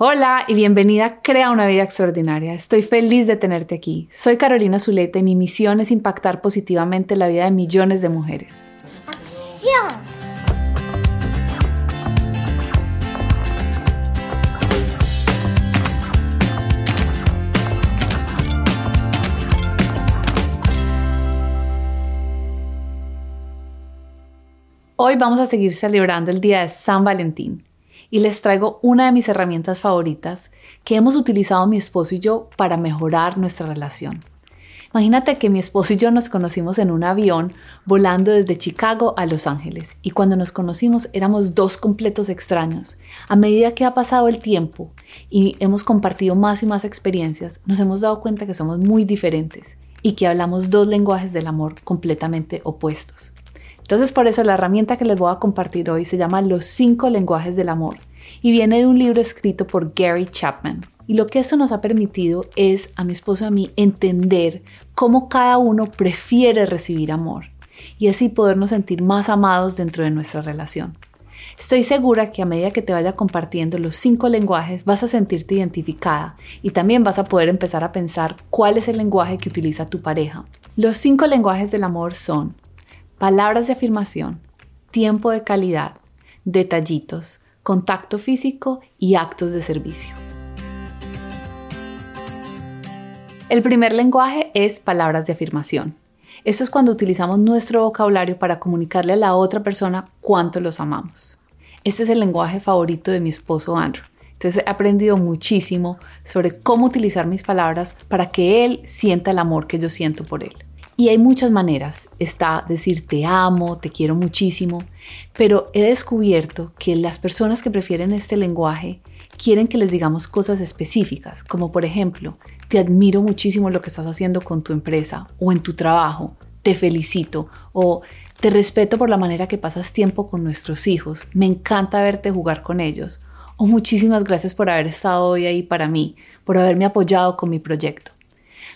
Hola y bienvenida a Crea una vida extraordinaria. Estoy feliz de tenerte aquí. Soy Carolina Zuleta y mi misión es impactar positivamente la vida de millones de mujeres. ¡Acción! Hoy vamos a seguir celebrando el día de San Valentín y les traigo una de mis herramientas favoritas que hemos utilizado mi esposo y yo para mejorar nuestra relación. Imagínate que mi esposo y yo nos conocimos en un avión volando desde Chicago a Los Ángeles y cuando nos conocimos éramos dos completos extraños. A medida que ha pasado el tiempo y hemos compartido más y más experiencias, nos hemos dado cuenta que somos muy diferentes y que hablamos dos lenguajes del amor completamente opuestos. Entonces por eso la herramienta que les voy a compartir hoy se llama Los cinco lenguajes del amor y viene de un libro escrito por Gary Chapman. Y lo que eso nos ha permitido es a mi esposo y a mí entender cómo cada uno prefiere recibir amor y así podernos sentir más amados dentro de nuestra relación. Estoy segura que a medida que te vaya compartiendo los cinco lenguajes vas a sentirte identificada y también vas a poder empezar a pensar cuál es el lenguaje que utiliza tu pareja. Los cinco lenguajes del amor son palabras de afirmación, tiempo de calidad, detallitos, contacto físico y actos de servicio. El primer lenguaje es palabras de afirmación. Eso es cuando utilizamos nuestro vocabulario para comunicarle a la otra persona cuánto los amamos. Este es el lenguaje favorito de mi esposo Andrew. Entonces he aprendido muchísimo sobre cómo utilizar mis palabras para que él sienta el amor que yo siento por él. Y hay muchas maneras. Está decir te amo, te quiero muchísimo, pero he descubierto que las personas que prefieren este lenguaje quieren que les digamos cosas específicas, como por ejemplo, te admiro muchísimo lo que estás haciendo con tu empresa o en tu trabajo, te felicito o te respeto por la manera que pasas tiempo con nuestros hijos, me encanta verte jugar con ellos o muchísimas gracias por haber estado hoy ahí para mí, por haberme apoyado con mi proyecto.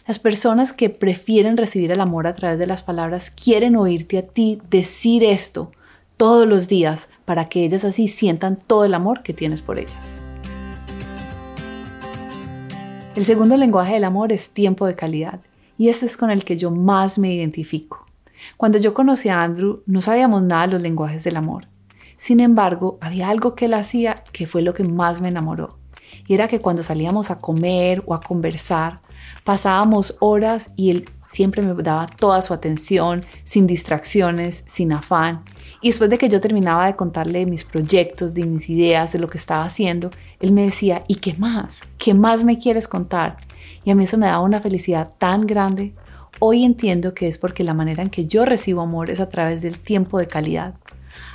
Las personas que prefieren recibir el amor a través de las palabras quieren oírte a ti decir esto todos los días para que ellas así sientan todo el amor que tienes por ellas. El segundo lenguaje del amor es tiempo de calidad y este es con el que yo más me identifico. Cuando yo conocí a Andrew no sabíamos nada de los lenguajes del amor. Sin embargo, había algo que él hacía que fue lo que más me enamoró. Y era que cuando salíamos a comer o a conversar, Pasábamos horas y él siempre me daba toda su atención, sin distracciones, sin afán. Y después de que yo terminaba de contarle mis proyectos, de mis ideas, de lo que estaba haciendo, él me decía, ¿y qué más? ¿Qué más me quieres contar? Y a mí eso me daba una felicidad tan grande. Hoy entiendo que es porque la manera en que yo recibo amor es a través del tiempo de calidad.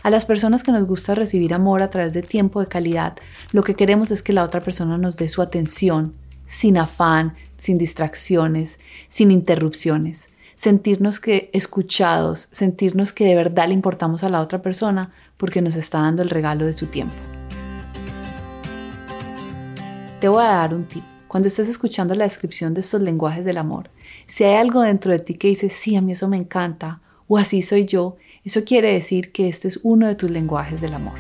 A las personas que nos gusta recibir amor a través de tiempo de calidad, lo que queremos es que la otra persona nos dé su atención, sin afán, sin distracciones, sin interrupciones. Sentirnos que escuchados, sentirnos que de verdad le importamos a la otra persona porque nos está dando el regalo de su tiempo. Te voy a dar un tip. Cuando estés escuchando la descripción de estos lenguajes del amor, si hay algo dentro de ti que dice, sí, a mí eso me encanta, o así soy yo, eso quiere decir que este es uno de tus lenguajes del amor.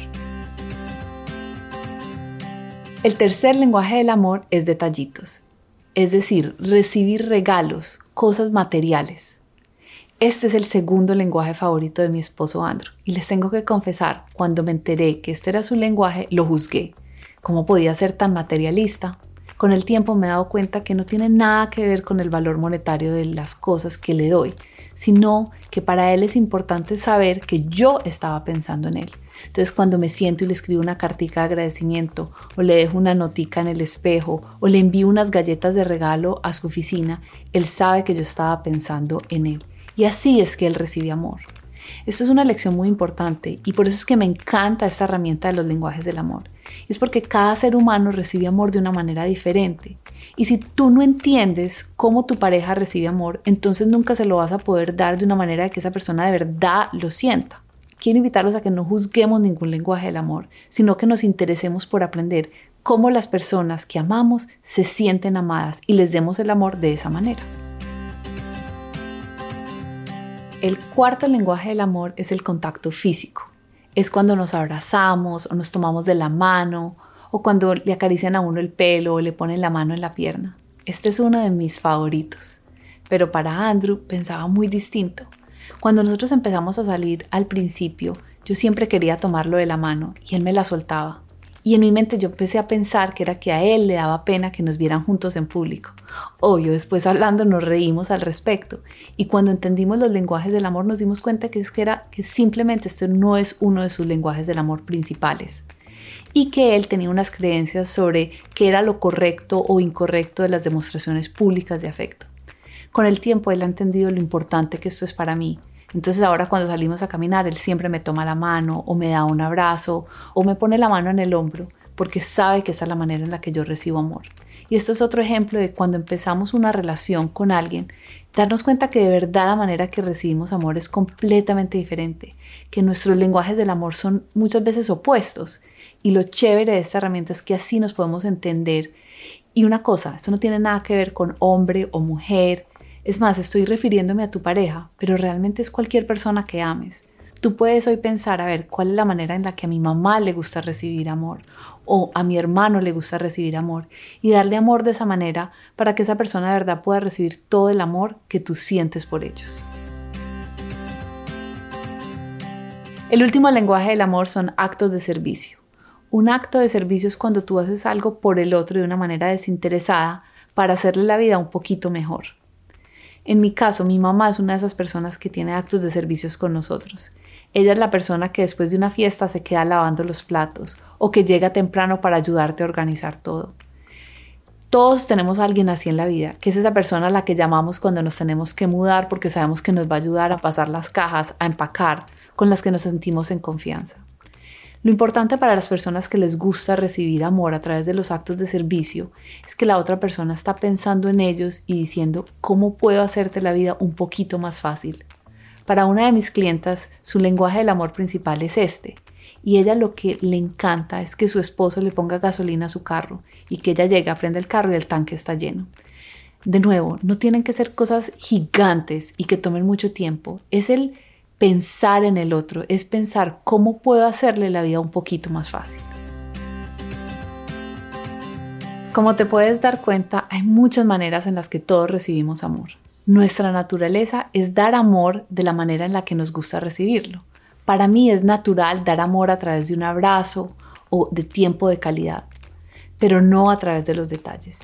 El tercer lenguaje del amor es detallitos es decir, recibir regalos, cosas materiales. Este es el segundo lenguaje favorito de mi esposo Andrew y les tengo que confesar, cuando me enteré que este era su lenguaje, lo juzgué. ¿Cómo podía ser tan materialista? Con el tiempo me he dado cuenta que no tiene nada que ver con el valor monetario de las cosas que le doy, sino que para él es importante saber que yo estaba pensando en él entonces cuando me siento y le escribo una cartica de agradecimiento o le dejo una notica en el espejo o le envío unas galletas de regalo a su oficina, él sabe que yo estaba pensando en él. Y así es que él recibe amor. Esto es una lección muy importante y por eso es que me encanta esta herramienta de los lenguajes del amor. Es porque cada ser humano recibe amor de una manera diferente. Y si tú no entiendes cómo tu pareja recibe amor, entonces nunca se lo vas a poder dar de una manera de que esa persona de verdad lo sienta quiero invitarlos a que no juzguemos ningún lenguaje del amor, sino que nos interesemos por aprender cómo las personas que amamos se sienten amadas y les demos el amor de esa manera. El cuarto lenguaje del amor es el contacto físico. Es cuando nos abrazamos o nos tomamos de la mano o cuando le acarician a uno el pelo o le ponen la mano en la pierna. Este es uno de mis favoritos. Pero para Andrew pensaba muy distinto. Cuando nosotros empezamos a salir al principio, yo siempre quería tomarlo de la mano y él me la soltaba. Y en mi mente yo empecé a pensar que era que a él le daba pena que nos vieran juntos en público. Obvio, después hablando nos reímos al respecto. Y cuando entendimos los lenguajes del amor nos dimos cuenta que, es que, era, que simplemente este no es uno de sus lenguajes del amor principales. Y que él tenía unas creencias sobre qué era lo correcto o incorrecto de las demostraciones públicas de afecto. Con el tiempo él ha entendido lo importante que esto es para mí entonces ahora cuando salimos a caminar, él siempre me toma la mano o me da un abrazo o me pone la mano en el hombro porque sabe que esa es la manera en la que yo recibo amor. Y esto es otro ejemplo de cuando empezamos una relación con alguien, darnos cuenta que de verdad la manera que recibimos amor es completamente diferente, que nuestros lenguajes del amor son muchas veces opuestos. Y lo chévere de esta herramienta es que así nos podemos entender. Y una cosa, esto no tiene nada que ver con hombre o mujer, es más, estoy refiriéndome a tu pareja, pero realmente es cualquier persona que ames. Tú puedes hoy pensar, a ver, cuál es la manera en la que a mi mamá le gusta recibir amor o a mi hermano le gusta recibir amor y darle amor de esa manera para que esa persona de verdad pueda recibir todo el amor que tú sientes por ellos. El último lenguaje del amor son actos de servicio. Un acto de servicio es cuando tú haces algo por el otro de una manera desinteresada para hacerle la vida un poquito mejor. En mi caso, mi mamá es una de esas personas que tiene actos de servicios con nosotros. Ella es la persona que después de una fiesta se queda lavando los platos o que llega temprano para ayudarte a organizar todo. Todos tenemos a alguien así en la vida, que es esa persona a la que llamamos cuando nos tenemos que mudar porque sabemos que nos va a ayudar a pasar las cajas, a empacar, con las que nos sentimos en confianza. Lo importante para las personas que les gusta recibir amor a través de los actos de servicio es que la otra persona está pensando en ellos y diciendo, ¿cómo puedo hacerte la vida un poquito más fácil? Para una de mis clientas, su lenguaje del amor principal es este, y ella lo que le encanta es que su esposo le ponga gasolina a su carro y que ella llegue, prenda el carro y el tanque está lleno. De nuevo, no tienen que ser cosas gigantes y que tomen mucho tiempo. Es el pensar en el otro, es pensar cómo puedo hacerle la vida un poquito más fácil. Como te puedes dar cuenta, hay muchas maneras en las que todos recibimos amor. Nuestra naturaleza es dar amor de la manera en la que nos gusta recibirlo. Para mí es natural dar amor a través de un abrazo o de tiempo de calidad, pero no a través de los detalles.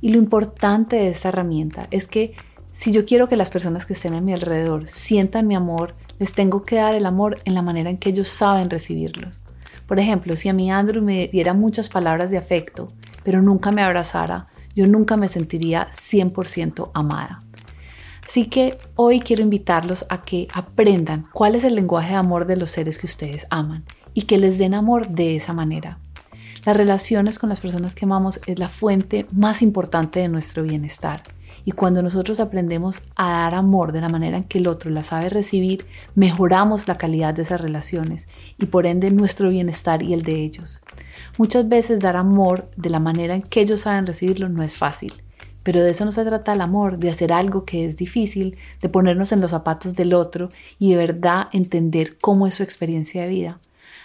Y lo importante de esta herramienta es que si yo quiero que las personas que estén a mi alrededor sientan mi amor, les tengo que dar el amor en la manera en que ellos saben recibirlos. Por ejemplo, si a mi Andrew me diera muchas palabras de afecto, pero nunca me abrazara, yo nunca me sentiría 100% amada. Así que hoy quiero invitarlos a que aprendan cuál es el lenguaje de amor de los seres que ustedes aman y que les den amor de esa manera. Las relaciones con las personas que amamos es la fuente más importante de nuestro bienestar y cuando nosotros aprendemos a dar amor de la manera en que el otro la sabe recibir, mejoramos la calidad de esas relaciones y por ende nuestro bienestar y el de ellos. Muchas veces dar amor de la manera en que ellos saben recibirlo no es fácil. Pero de eso no se trata el amor, de hacer algo que es difícil, de ponernos en los zapatos del otro y de verdad entender cómo es su experiencia de vida.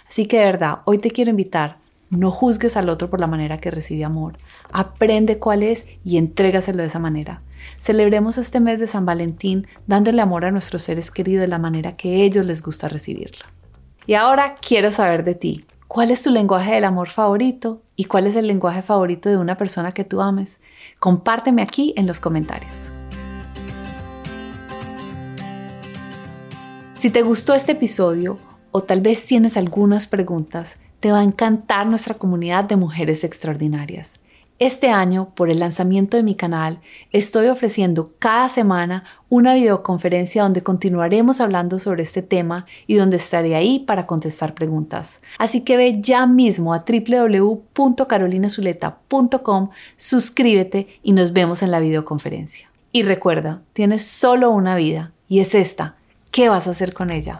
Así que de verdad, hoy te quiero invitar no juzgues al otro por la manera que recibe amor. Aprende cuál es y entrégaselo de esa manera. Celebremos este mes de San Valentín dándole amor a nuestros seres queridos de la manera que ellos les gusta recibirlo. Y ahora quiero saber de ti. ¿Cuál es tu lenguaje del amor favorito? ¿Y cuál es el lenguaje favorito de una persona que tú ames? Compárteme aquí en los comentarios. Si te gustó este episodio o tal vez tienes algunas preguntas, te va a encantar nuestra comunidad de mujeres extraordinarias. Este año, por el lanzamiento de mi canal, estoy ofreciendo cada semana una videoconferencia donde continuaremos hablando sobre este tema y donde estaré ahí para contestar preguntas. Así que ve ya mismo a www.carolinazuleta.com, suscríbete y nos vemos en la videoconferencia. Y recuerda, tienes solo una vida y es esta. ¿Qué vas a hacer con ella?